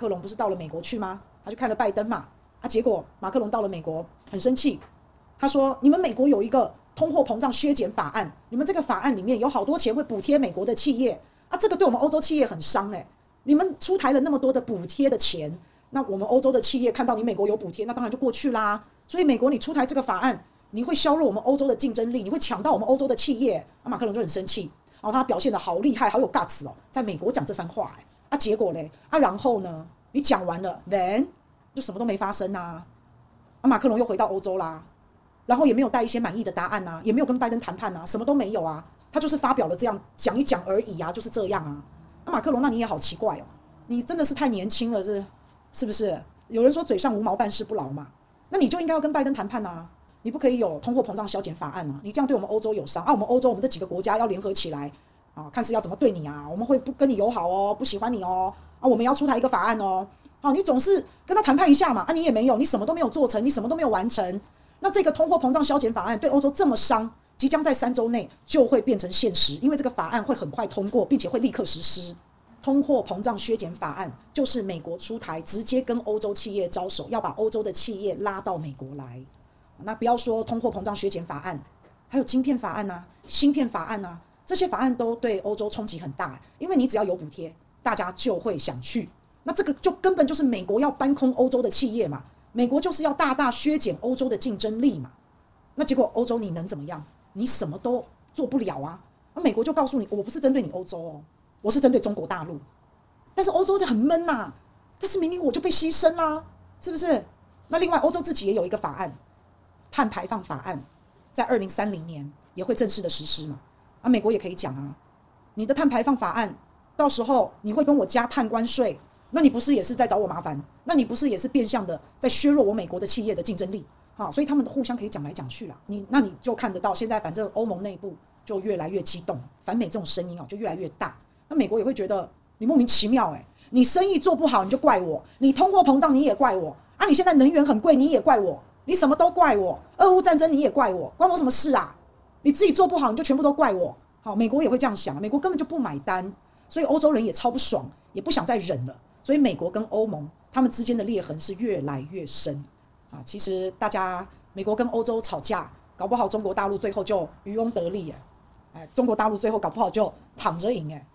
克龙不是到了美国去吗？他去看了拜登嘛，啊，结果马克龙到了美国很生气，他说：“你们美国有一个通货膨胀削减法案，你们这个法案里面有好多钱会补贴美国的企业啊，这个对我们欧洲企业很伤诶、你们出台了那么多的补贴的钱，那我们欧洲的企业看到你美国有补贴，那当然就过去啦。所以美国你出台这个法案，你会削弱我们欧洲的竞争力，你会抢到我们欧洲的企业。”啊，马克龙就很生气。然后他表现得好厉害，好有 guts 哦，在美国讲这番话，哎，啊，结果嘞，啊，然后呢，你讲完了，then 就什么都没发生啊，啊，马克龙又回到欧洲啦，然后也没有带一些满意的答案啊，也没有跟拜登谈判啊，什么都没有啊，他就是发表了这样讲一讲而已啊，就是这样啊，啊，马克龙，那你也好奇怪哦，你真的是太年轻了，是是不是？有人说嘴上无毛，办事不牢嘛，那你就应该要跟拜登谈判啊。你不可以有通货膨胀削减法案啊！你这样对我们欧洲有伤啊！我们欧洲，我们这几个国家要联合起来啊，看是要怎么对你啊？我们会不跟你友好哦，不喜欢你哦啊！我们要出台一个法案哦！好，你总是跟他谈判一下嘛啊！你也没有，你什么都没有做成，你什么都没有完成。那这个通货膨胀削减法案对欧洲这么伤，即将在三周内就会变成现实，因为这个法案会很快通过，并且会立刻实施。通货膨胀削减法案就是美国出台，直接跟欧洲企业招手，要把欧洲的企业拉到美国来。那不要说通货膨胀削减法案，还有晶片法案呐、芯片法案呐，这些法案都对欧洲冲击很大。因为你只要有补贴，大家就会想去。那这个就根本就是美国要搬空欧洲的企业嘛，美国就是要大大削减欧洲的竞争力嘛。那结果欧洲你能怎么样？你什么都做不了啊。那美国就告诉你，我不是针对你欧洲哦，我是针对中国大陆。但是欧洲就很闷呐，但是明明我就被牺牲啦，是不是？那另外欧洲自己也有一个法案。碳排放法案在二零三零年也会正式的实施嘛？啊，美国也可以讲啊，你的碳排放法案到时候你会跟我加碳关税，那你不是也是在找我麻烦？那你不是也是变相的在削弱我美国的企业的竞争力？好，所以他们互相可以讲来讲去啦。你那你就看得到，现在反正欧盟内部就越来越激动，反美这种声音哦就越来越大。那美国也会觉得你莫名其妙诶，你生意做不好你就怪我，你通货膨胀你也怪我啊，你现在能源很贵你也怪我。你什么都怪我，俄乌战争你也怪我，关我什么事啊？你自己做不好，你就全部都怪我。好，美国也会这样想，美国根本就不买单，所以欧洲人也超不爽，也不想再忍了。所以美国跟欧盟他们之间的裂痕是越来越深啊。其实大家美国跟欧洲吵架，搞不好中国大陆最后就渔翁得利哎，中国大陆最后搞不好就躺着赢哎。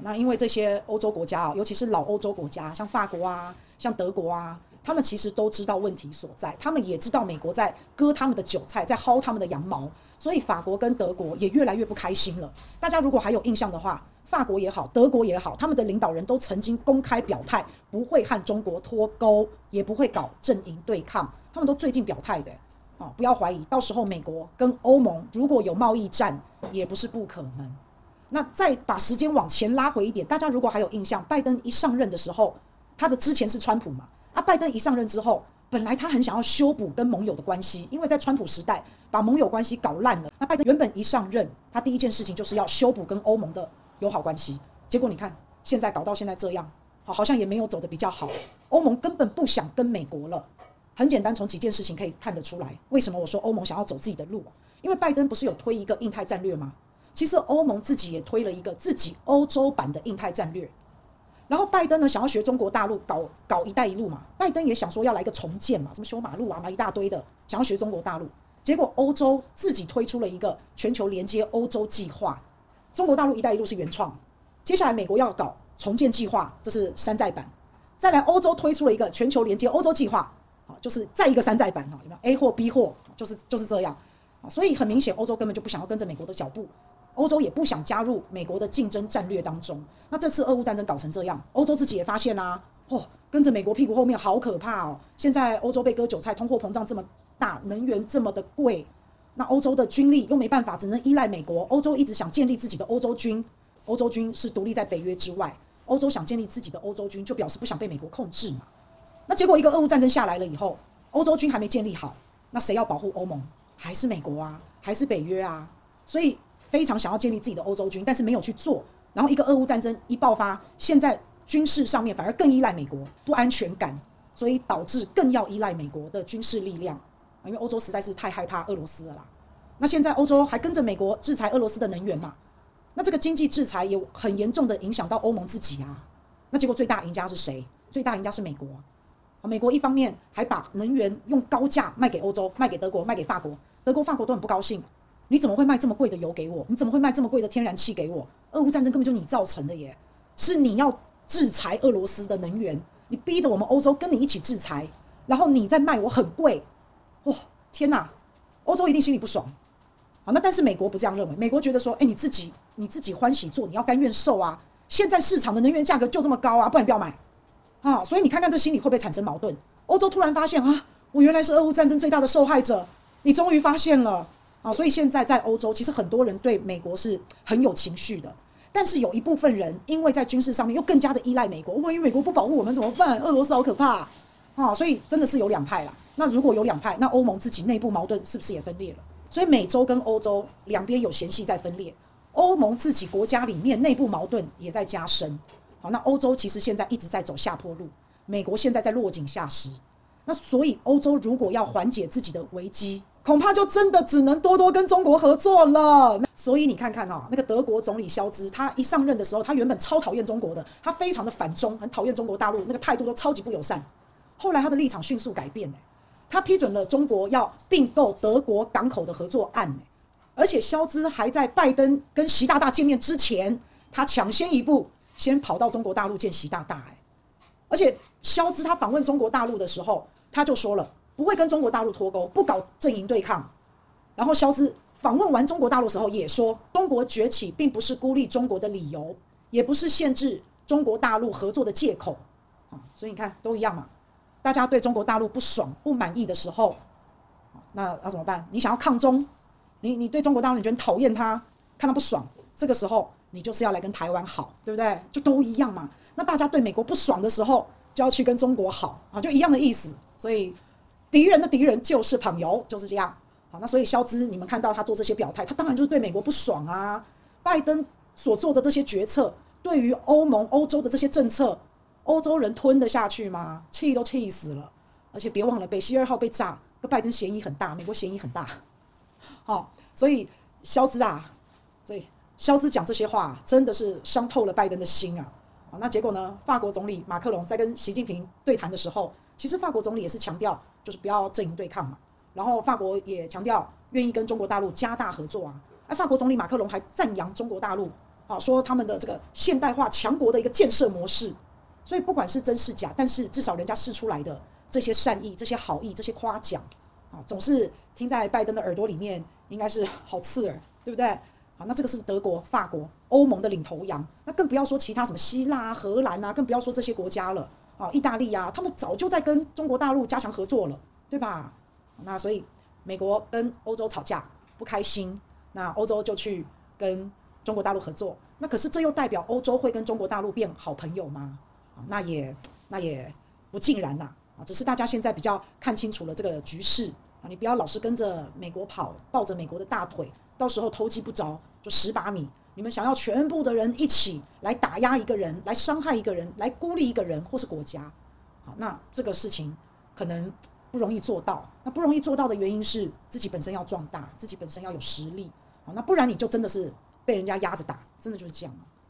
那因为这些欧洲国家啊，尤其是老欧洲国家，像法国啊，像德国啊。他们其实都知道问题所在，他们也知道美国在割他们的韭菜，在薅他们的羊毛，所以法国跟德国也越来越不开心了。大家如果还有印象的话，法国也好，德国也好，他们的领导人都曾经公开表态，不会和中国脱钩，也不会搞阵营对抗。他们都最近表态的，啊，不要怀疑，到时候美国跟欧盟如果有贸易战，也不是不可能。那再把时间往前拉回一点，大家如果还有印象，拜登一上任的时候，他的之前是川普嘛？啊，拜登一上任之后，本来他很想要修补跟盟友的关系，因为在川普时代把盟友关系搞烂了。那拜登原本一上任，他第一件事情就是要修补跟欧盟的友好关系。结果你看，现在搞到现在这样，好，好像也没有走得比较好。欧盟根本不想跟美国了。很简单，从几件事情可以看得出来，为什么我说欧盟想要走自己的路？因为拜登不是有推一个印太战略吗？其实欧盟自己也推了一个自己欧洲版的印太战略。然后拜登呢，想要学中国大陆搞搞“一带一路”嘛，拜登也想说要来个重建嘛，什么修马路啊，嘛一大堆的，想要学中国大陆。结果欧洲自己推出了一个全球连接欧洲计划，中国大陆“一带一路”是原创，接下来美国要搞重建计划，这是山寨版。再来欧洲推出了一个全球连接欧洲计划，啊，就是再一个山寨版哈，有没有 A 货 B 货，就是就是这样啊，所以很明显，欧洲根本就不想要跟着美国的脚步。欧洲也不想加入美国的竞争战略当中。那这次俄乌战争搞成这样，欧洲自己也发现啦、啊，哦，跟着美国屁股后面好可怕哦。现在欧洲被割韭菜，通货膨胀这么大，能源这么的贵，那欧洲的军力又没办法，只能依赖美国。欧洲一直想建立自己的欧洲军，欧洲军是独立在北约之外。欧洲想建立自己的欧洲军，就表示不想被美国控制嘛。那结果一个俄乌战争下来了以后，欧洲军还没建立好，那谁要保护欧盟？还是美国啊？还是北约啊？所以。非常想要建立自己的欧洲军，但是没有去做。然后一个俄乌战争一爆发，现在军事上面反而更依赖美国，不安全感，所以导致更要依赖美国的军事力量。因为欧洲实在是太害怕俄罗斯了啦。那现在欧洲还跟着美国制裁俄罗斯的能源嘛？那这个经济制裁也很严重的影响到欧盟自己啊。那结果最大赢家是谁？最大赢家是美国。美国一方面还把能源用高价卖给欧洲，卖给德国，卖给法国，德国、法国都很不高兴。你怎么会卖这么贵的油给我？你怎么会卖这么贵的天然气给我？俄乌战争根本就你造成的耶！是你要制裁俄罗斯的能源，你逼得我们欧洲跟你一起制裁，然后你再卖我很贵，哇！天哪，欧洲一定心里不爽。好，那但是美国不这样认为，美国觉得说，哎，你自己你自己欢喜做，你要甘愿受啊！现在市场的能源价格就这么高啊，不然不要买啊！所以你看看这心里会不会产生矛盾？欧洲突然发现啊，我原来是俄乌战争最大的受害者，你终于发现了。啊，所以现在在欧洲，其实很多人对美国是很有情绪的，但是有一部分人因为在军事上面又更加的依赖美国，万一美国不保护我们怎么办？俄罗斯好可怕啊！所以真的是有两派啦。那如果有两派，那欧盟自己内部矛盾是不是也分裂了？所以美洲跟欧洲两边有嫌隙在分裂，欧盟自己国家里面内部矛盾也在加深。好，那欧洲其实现在一直在走下坡路，美国现在在落井下石。那所以欧洲如果要缓解自己的危机，恐怕就真的只能多多跟中国合作了。所以你看看哈，那个德国总理肖兹，他一上任的时候，他原本超讨厌中国的，他非常的反中，很讨厌中国大陆，那个态度都超级不友善。后来他的立场迅速改变，他批准了中国要并购德国港口的合作案，而且肖兹还在拜登跟习大大见面之前，他抢先一步先跑到中国大陆见习大大，而且肖兹他访问中国大陆的时候，他就说了。不会跟中国大陆脱钩，不搞阵营对抗。然后萧兹访问完中国大陆的时候也说，中国崛起并不是孤立中国的理由，也不是限制中国大陆合作的借口。啊，所以你看都一样嘛。大家对中国大陆不爽、不满意的时候，那要怎么办？你想要抗中，你你对中国大陆你觉得讨厌他，看他不爽，这个时候你就是要来跟台湾好，对不对？就都一样嘛。那大家对美国不爽的时候，就要去跟中国好啊，就一样的意思。所以。敌人的敌人就是朋友，就是这样。好，那所以肖兹，你们看到他做这些表态，他当然就是对美国不爽啊。拜登所做的这些决策，对于欧盟、欧洲的这些政策，欧洲人吞得下去吗？气都气死了。而且别忘了，北溪二号被炸，跟拜登嫌疑很大，美国嫌疑很大。好，所以肖兹啊，所以肖兹讲这些话，真的是伤透了拜登的心啊。好，那结果呢？法国总理马克龙在跟习近平对谈的时候，其实法国总理也是强调。就是不要阵营对抗嘛，然后法国也强调愿意跟中国大陆加大合作啊。而法国总理马克龙还赞扬中国大陆啊，说他们的这个现代化强国的一个建设模式。所以不管是真是假，但是至少人家试出来的这些善意、这些好意、这些夸奖啊，总是听在拜登的耳朵里面，应该是好刺耳，对不对？好，那这个是德国、法国、欧盟的领头羊，那更不要说其他什么希腊、荷兰啊，更不要说这些国家了。啊，意大利呀，他们早就在跟中国大陆加强合作了，对吧？那所以美国跟欧洲吵架不开心，那欧洲就去跟中国大陆合作。那可是这又代表欧洲会跟中国大陆变好朋友吗？啊，那也那也不尽然呐。啊，只是大家现在比较看清楚了这个局势啊，你不要老是跟着美国跑，抱着美国的大腿，到时候偷鸡不着就蚀把米。你们想要全部的人一起来打压一个人，来伤害一个人，来孤立一个人或是国家，好，那这个事情可能不容易做到。那不容易做到的原因是自己本身要壮大，自己本身要有实力，好，那不然你就真的是被人家压着打，真的就是这样。